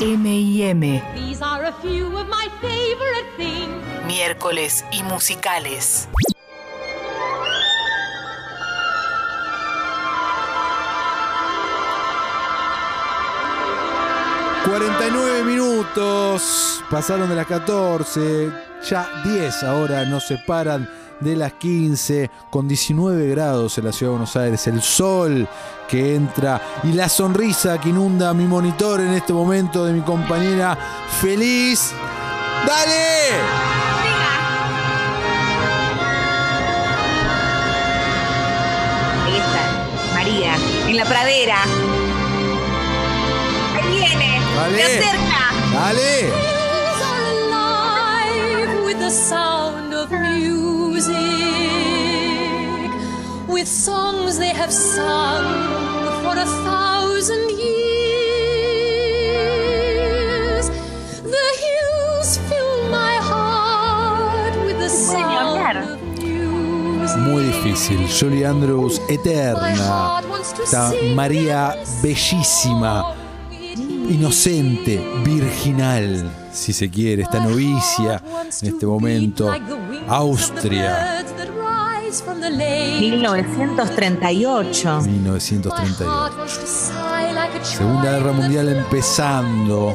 M&M. Miércoles y musicales. ...49 minutos... ...pasaron de las 14... ...ya 10 ahora nos separan de las 15... ...con 19 grados en la ciudad de Buenos Aires... ...el sol que entra... ...y la sonrisa que inunda mi monitor en este momento... ...de mi compañera feliz... ¡Dale! María, en la pradera. Ahí viene, Dale. se acerca. ¡Dale! With songs they have sung for a thousand years. The hills fill my heart with the sound of music. Muy difícil. Julie Andrews, eterna. Esta María bellísima, inocente, virginal, si se quiere, esta novicia en este momento. Austria, 1938. 1938. Segunda Guerra Mundial empezando.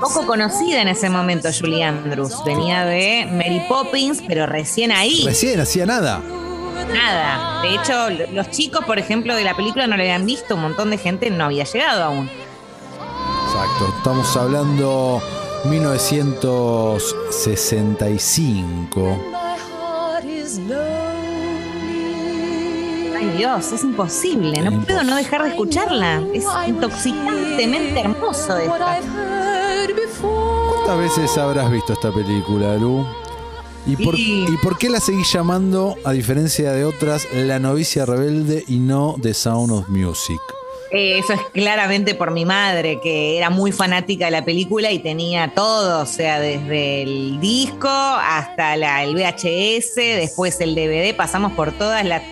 Poco conocida en ese momento Julie Andrews. Venía de Mary Poppins, pero recién ahí. Recién hacía nada. Nada. De hecho, los chicos, por ejemplo, de la película no le habían visto. Un montón de gente no había llegado aún. Exacto. Estamos hablando 1965. Ay Dios, es imposible. No puedo no dejar de escucharla. Es intoxicantemente hermoso. ¿Cuántas veces habrás visto esta película, Lu? ¿Y por, Y- ¿Y por qué la seguís llamando, a diferencia de otras, La novicia rebelde y no The Sound of Music? Eh, eso es claramente por mi madre, que era muy fanática de la película y tenía todo, o sea, desde el disco hasta la- el VHS, después el DVD, pasamos por todas las,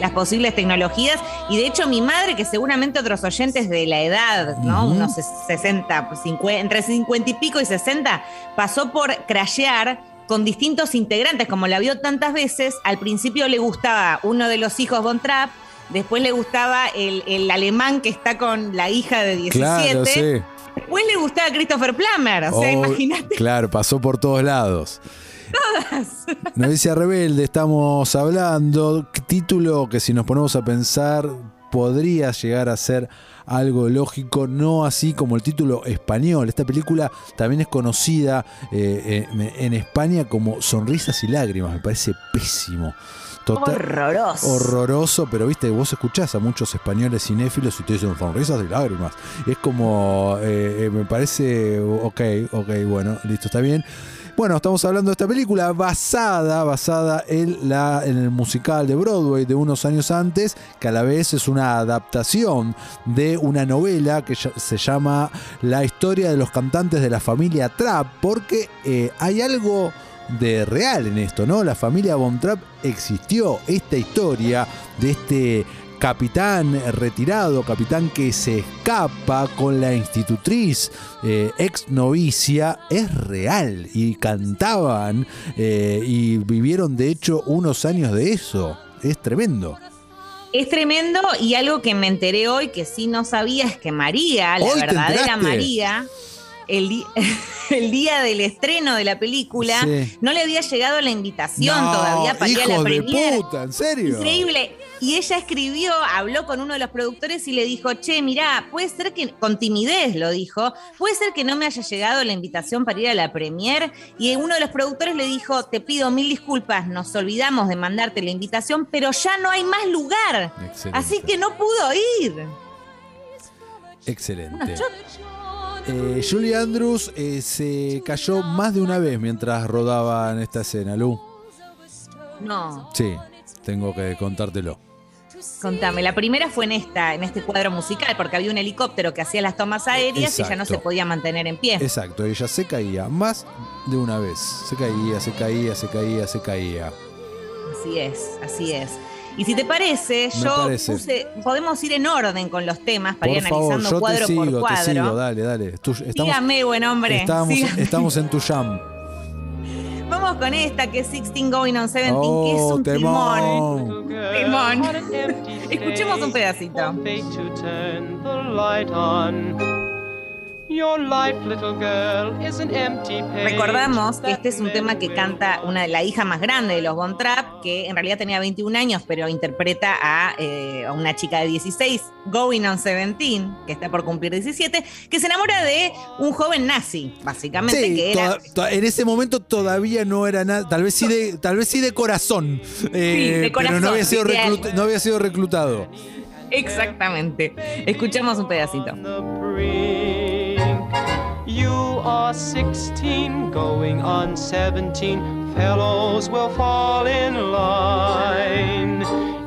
las posibles tecnologías. Y de hecho, mi madre, que seguramente otros oyentes de la edad, ¿no? Unos 60, pues, 50, entre 50 y pico y 60, pasó por crashear con distintos integrantes, como la vio tantas veces, al principio le gustaba uno de los hijos Von Trapp, después le gustaba el, el alemán que está con la hija de 17, Claro, sí. después le gustaba Christopher Plummer, o sea, Oh, imagínate. Claro, pasó por todos lados. Novicia Rebelde, estamos hablando. Título que si nos ponemos a pensar podría llegar a ser algo lógico, no así como el título español. Esta película también es conocida eh, en, en España como Sonrisas y Lágrimas. Me parece pésimo. Total- Horroroso. horroroso, pero viste, vos escuchás a muchos españoles cinéfilos y te dicen sonrisas y lágrimas. Es como, eh, eh, me parece, ok, ok, bueno, listo, está bien. Bueno, estamos hablando de esta película basada, basada en, la, en el musical de Broadway de unos años antes, que a la vez es una adaptación de una novela que se llama La historia de los cantantes de la familia Trapp, porque eh, hay algo de real en esto, ¿no? La familia Von Trapp existió. Esta historia de este capitán retirado, capitán que se escapa con la institutriz eh, ex novicia, es real. Y cantaban eh, y vivieron de hecho unos años de eso. Es tremendo. Es tremendo y algo que me enteré hoy que sí no sabía es que María, la verdadera. María, el, día del estreno de la película, Sí. no le había llegado la invitación No, todavía para ir a la de puta, ¿en serio? Increíble. Y ella escribió, habló con uno de los productores y le dijo, che, mirá, puede ser que, con timidez lo dijo, puede ser que no me haya llegado la invitación para ir a la premier. Y uno de los productores le dijo, te pido mil disculpas, nos olvidamos de mandarte la invitación, pero ya no hay más lugar. Excelente. Así que no pudo ir. Excelente. Eh, Julie Andrews eh, se cayó más de una vez mientras rodaban esta escena, Lu. No, Sí, tengo que contártelo. contame. La primera fue en esta, en este cuadro musical, porque había un helicóptero que hacía las tomas aéreas y ya no Exacto. se podía mantener en pie. Exacto, ella se caía más de una vez. Se caía, se caía, se caía, se caía. Así es, así es. Y si te parece, Me yo parece. puse, podemos ir en orden con los temas para Por ir favor, analizando yo te cuadro sigo, por te cuadro. sigo, dale, dale. Estamos, Dígame, buen hombre. estamos, estamos en tu jam. Vamos con esta que es 16 Going on 17, que es Oh, un timón. Timón. Escuchemos un pedacito. Recordamos que este es un tema que canta una de la hija más grande de los Von Trapp, que en realidad tenía 21 años, pero interpreta a, eh, a una chica de 16, Going on 17, que está por cumplir 17, que se enamora de un joven nazi, básicamente, Sí, que era toda- to- en ese momento todavía no era nada, tal vez sí de, tal vez sí de corazón, eh, de pero no corazón, había, sido reclut- no había sido reclutado. exactamente. Escuchamos un pedacito. You are 16, going on 17. Fellows will fall in line.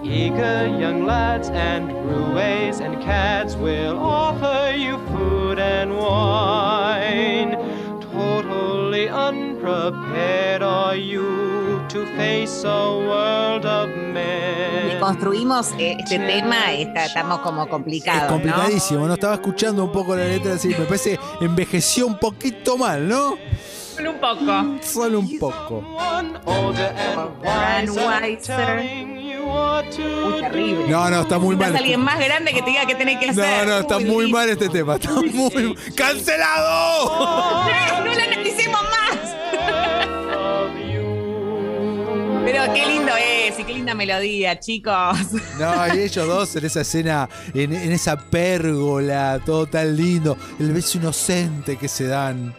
Eager young lads and roues and cads will offer you food and wine. Totally unprepared are you to face a world of men. Le construimos eh, este tema, está- estamos como complicados. es ¿no? complicadísimo, ¿no? Estaba escuchando un poco la letra así, me parece envejeció un poquito mal, ¿no? Solo un poco. Solo un poco. Muy terrible. No, no, está muy mal. alguien más grande que te diga qué tenés que hacer. No, no, está Uy, muy durísimo. mal este tema. Está muy ¡Cancelado! Pero qué lindo es y qué linda melodía, chicos. No, y ellos dos en esa escena, en, en esa pérgola, todo tan lindo, el beso inocente que se dan.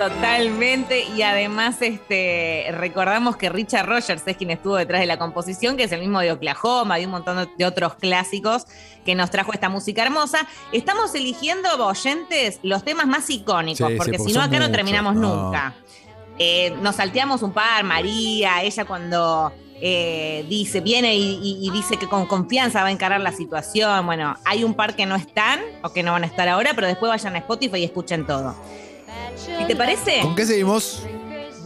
Totalmente. Y además, este, recordamos que Richard Rogers es quien estuvo detrás de la composición, que es el mismo de Oklahoma, de un montón de otros clásicos que nos trajo esta música hermosa. Estamos eligiendo, oyentes, los temas más icónicos, Sí, sí, porque porque si no, acá no terminamos No. nunca. Eh, nos salteamos un par, María, ella cuando eh, dice, viene y, y- y dice que con confianza va a encarar la situación. Bueno, hay un par que no están o que no van a estar ahora, pero después vayan a Spotify y escuchen todo. ¿Y te parece? ¿Con qué seguimos?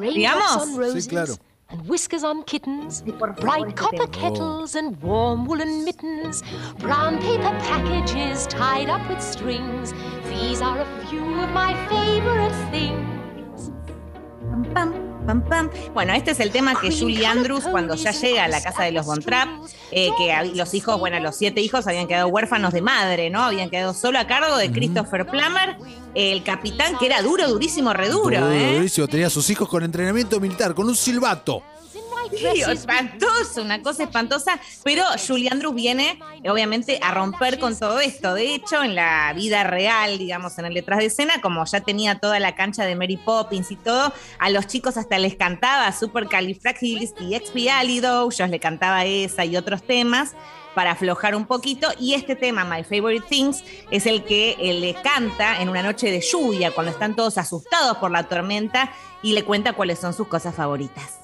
Digamos. Sí, claro. And whiskers on kittens, bright este copper kettles and warm woolen mittens, brown paper packages tied up with strings. These are a few of my favorite things. Pam, pam, pam, pam. Bueno, este es el tema que Julie Andrews, cuando ya llega a la casa de los Von Trapp, eh, que los hijos, bueno, los siete hijos habían quedado huérfanos de madre, ¿no? Habían quedado solo a cargo de Christopher Plummer, el capitán que era duro, durísimo, reduro, Duro, ¿eh? durísimo. Tenía a sus hijos con entrenamiento militar, con un silbato. Espantoso, una cosa espantosa, pero Julie Andrews viene obviamente a romper con todo esto. De hecho, en la vida real, digamos, en el detrás de escena, como ya tenía toda la cancha de Mary Poppins y todo, a los chicos hasta les cantaba Super y Expialidocious, le cantaba esa y otros temas para aflojar un poquito. Y este tema, My Favorite Things, es el que eh, le canta en una noche de lluvia, cuando están todos asustados por la tormenta, y le cuenta cuáles son sus cosas favoritas.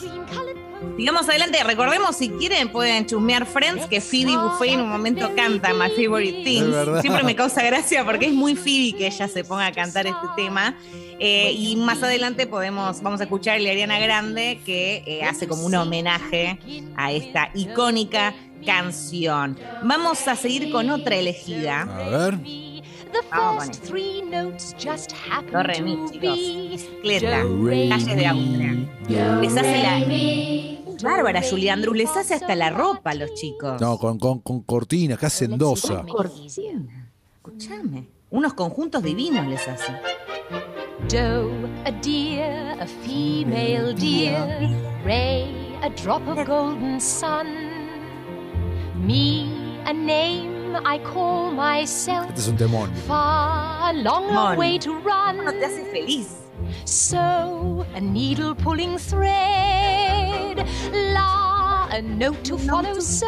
Sigamos adelante, recordemos si quieren pueden chusmear Friends que Phoebe Buffet en un momento canta My Favorite Things. Siempre me causa gracia porque es muy Phoebe que ella se ponga a cantar este tema. Eh, y más adelante podemos, vamos a escuchar a Ariana Grande que eh, hace como un homenaje a esta icónica canción. Vamos a seguir con otra elegida. A ver. The Vamos first three notes just happen chicos. re, calles de Austria. Les hace la. Bárbara, Julie Andrews, les hace hasta la ropa a los chicos. No, con, con, con cortinas, que hacendosa. Cortina. Escúchame. Unos conjuntos divinos les hace. Doe, a deer, a female deer. Ray, a drop of golden sun. Me, a name I call myself. Este es un temón. Far, long Mon. way to run. No te hace feliz. So, a needle pulling thread. La, a note to follow. So,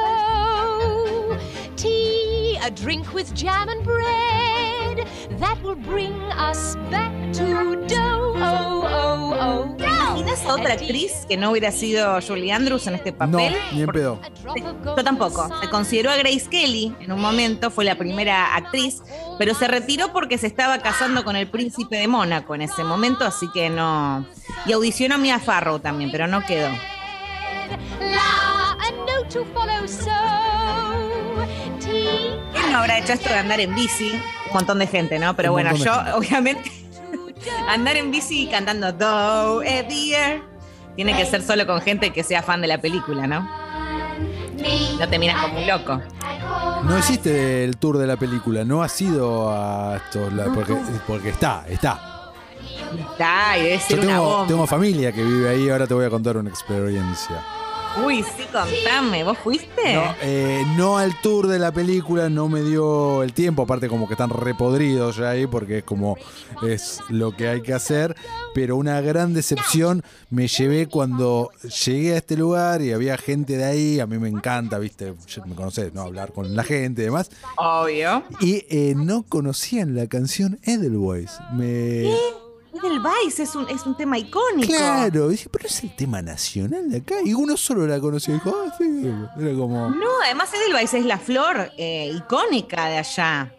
T, a drink with jam and bread that will bring us back to dough. Oh, oh, oh. ¿Imaginas a otra actriz que no hubiera sido Julie Andrews en este No, papel? ni en pedo. Yo tampoco. Se consideró a Grace Kelly en un momento, fue la primera actriz, pero se retiró porque se estaba casando con el príncipe de Mónaco en ese momento, así que no. Y audicionó a Mia Farrow también, pero no quedó. A to follow so. ¿Quién no habrá hecho esto de andar en bici? Un montón de gente, ¿no? Pero Un bueno, yo, obviamente, andar en bici cantando Do, eh, dear, tiene que ser solo con gente que sea fan de la película, ¿no? No te miras como un loco. No existe el tour de la película, no ha sido a estos porque, porque está, está. Ay, debe Yo ser una bomba. tengo familia que vive ahí, ahora te voy a contar una experiencia. Uy, sí, contame, ¿vos fuiste? No, eh, no al tour de la película, no me dio el tiempo, aparte como que están repodridos ya ahí porque es como es lo que hay que hacer, pero una gran decepción me llevé cuando llegué a este lugar y había gente de ahí, a mí me encanta, viste, me conocés, ¿no? Hablar con la gente y demás, Obvio. y eh, no conocían la canción Edelweiss. Me... Edelweiss es un, es un tema icónico. Claro, dije, pero es el tema nacional de acá. Y uno solo la conoció. Dijo, ah, sí. Era como. No, además Edelweiss es la flor eh, icónica de allá.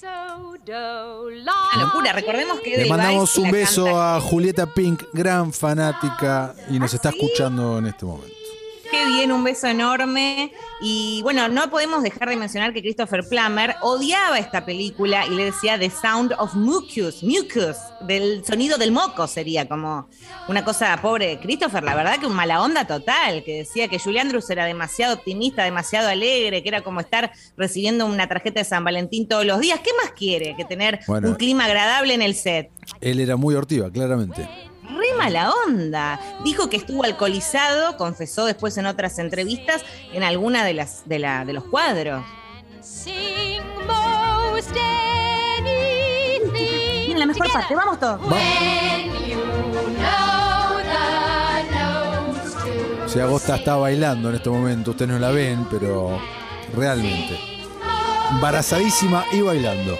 So do la. Una locura. Recordemos que Le mandamos un beso canta- a Julieta Pink, gran fanática, y nos está escuchando en este momento. Un beso enorme. Y bueno, no podemos dejar de mencionar que Christopher Plummer odiaba esta película y le decía The Sound of Mucus, mucus, del sonido del moco sería como una cosa pobre. Christopher, la verdad que un mala onda total, que decía que Julie Andrews era demasiado optimista, demasiado alegre, que era como estar recibiendo una tarjeta de San Valentín todos los días. ¿Qué más quiere que tener Bueno. un clima agradable en el set? Él era muy hortiva, claramente. Re mala onda. Dijo que estuvo alcoholizado, confesó después en otras entrevistas, en alguna de las de, la, de los cuadros. La mejor parte, vamos todos. O sea, Agosta está bailando en este momento. Ustedes no la ven, pero realmente. Embarazadísima y bailando.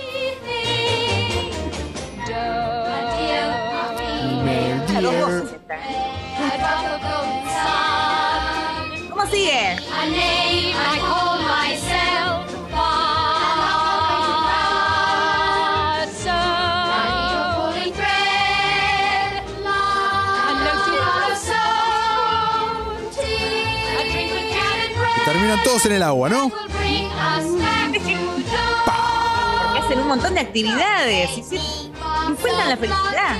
Terminan todos en el agua, ¿no? Porque hacen un montón de actividades. Y sí, encuentran la felicidad.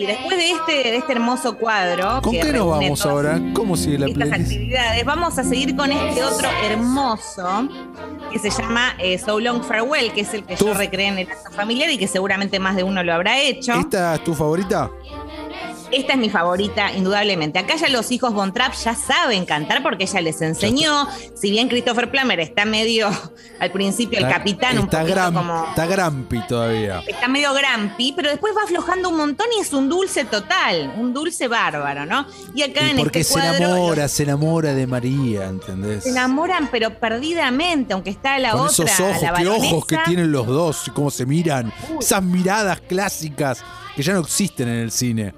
Sí, después de este, de este hermoso cuadro. ¿Con que qué nos vamos ahora? ¿Cómo sigue la Estas playlist? actividades. Vamos a seguir con este otro hermoso que se llama eh, So Long Farewell, que es el que Tú- yo recreé en el acto familiar y que seguramente más de uno lo habrá hecho. ¿Esta es tu favorita? Esta es mi favorita, indudablemente. Acá ya los hijos Von Trapp ya saben cantar porque ella les enseñó. Si bien Christopher Plummer está medio, al principio, el Está- capitán, un está, poquito gran- como. está Grampi todavía. Está medio grampi, pero después va aflojando un montón y es un dulce total, un dulce bárbaro, ¿no? Y acá Y en porque este se cuadro enamora, los- se enamora de María, ¿entendés? se enamoran, pero perdidamente, aunque está la Con otra. esos ojos, la qué ojos que tienen los dos, cómo se miran. Esas miradas clásicas que ya no existen en el cine.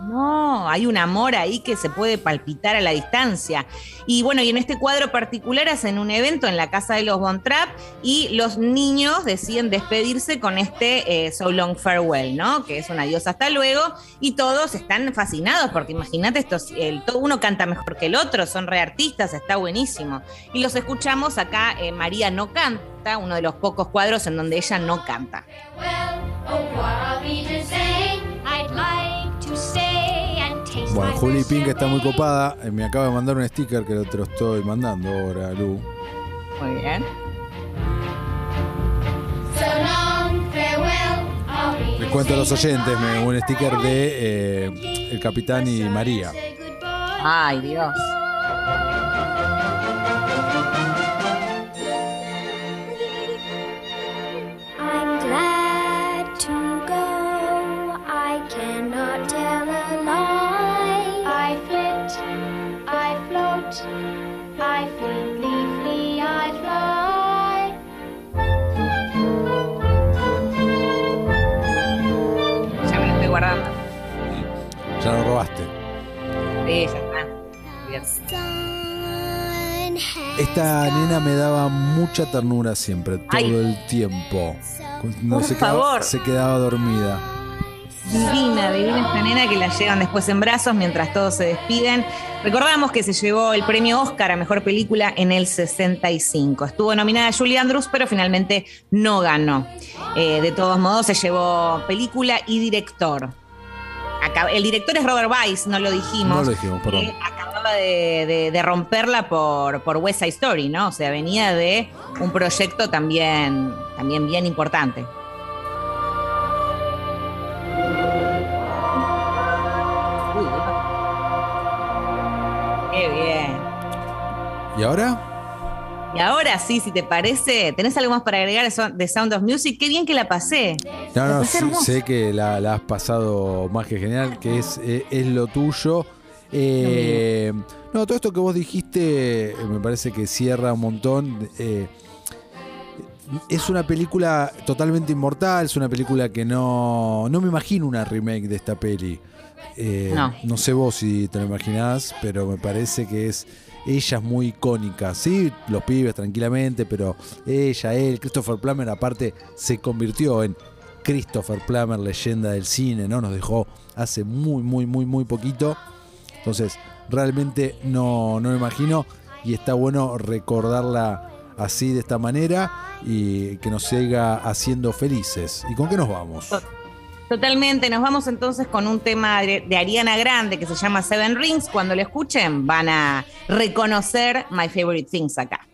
No, hay un amor ahí que se puede palpitar a la distancia. Y bueno, y en este cuadro particular hacen un evento en la casa de los Von Trapp y los niños deciden despedirse con este eh, So Long Farewell, ¿no? Que es un adiós hasta luego. Y todos están fascinados porque imagínate, el, todo uno canta mejor que el otro, son reartistas, está buenísimo. Y los escuchamos acá, eh, María no canta, uno de los pocos cuadros en donde ella no canta. Bueno, Juli Pink está muy copada. Eh, Me acaba de mandar un sticker que te lo estoy mandando ahora, Lu. Muy bien. So long, farewell, I'll be Les cuento a los oyentes, me un sticker de eh, El Capitán y María. Ay, Dios. Esta nena me daba mucha ternura siempre, todo Ay. el tiempo. No Por se quedaba, favor. se quedaba dormida. Divina, divina esta nena que la llevan después en brazos mientras todos se despiden. Recordamos que se llevó el premio Oscar a Mejor Película en el 65. Estuvo nominada Julie Andrews, pero finalmente no ganó. Eh, de todos modos, se llevó película y director. Acá- el director es Robert Weiss, no lo dijimos. No lo dijimos, perdón. que acababa de, de- de romperla por, por West Side Story, ¿no? O sea, venía de un proyecto también, también bien importante. Qué bien. ¿Y ahora? Y ahora sí, si te parece, ¿tenés algo más para agregar de Sound- of Music? Qué bien que la pasé. No, no, sé, sé que la, la has pasado más que genial, que es, eh, es lo tuyo. Eh, no, todo esto que vos dijiste eh, me parece que cierra un montón. eh, es una película totalmente inmortal, es una película que no, no me imagino una remake de esta peli. Eh, No. sé vos si te lo imaginás, pero me parece que es ella es muy icónica, sí, los pibes tranquilamente, pero ella, él, Christopher Plummer aparte se convirtió en Christopher Plummer, leyenda del cine, ¿no? Nos dejó hace muy, muy, muy, muy poquito. Entonces, realmente no, no me imagino y está bueno recordarla así de esta manera y que nos siga haciendo felices. ¿Y con qué nos vamos? Totalmente, nos vamos entonces con un tema de, Ariana Grande que se llama Seven Rings. Cuando lo escuchen van a reconocer My Favorite Things acá.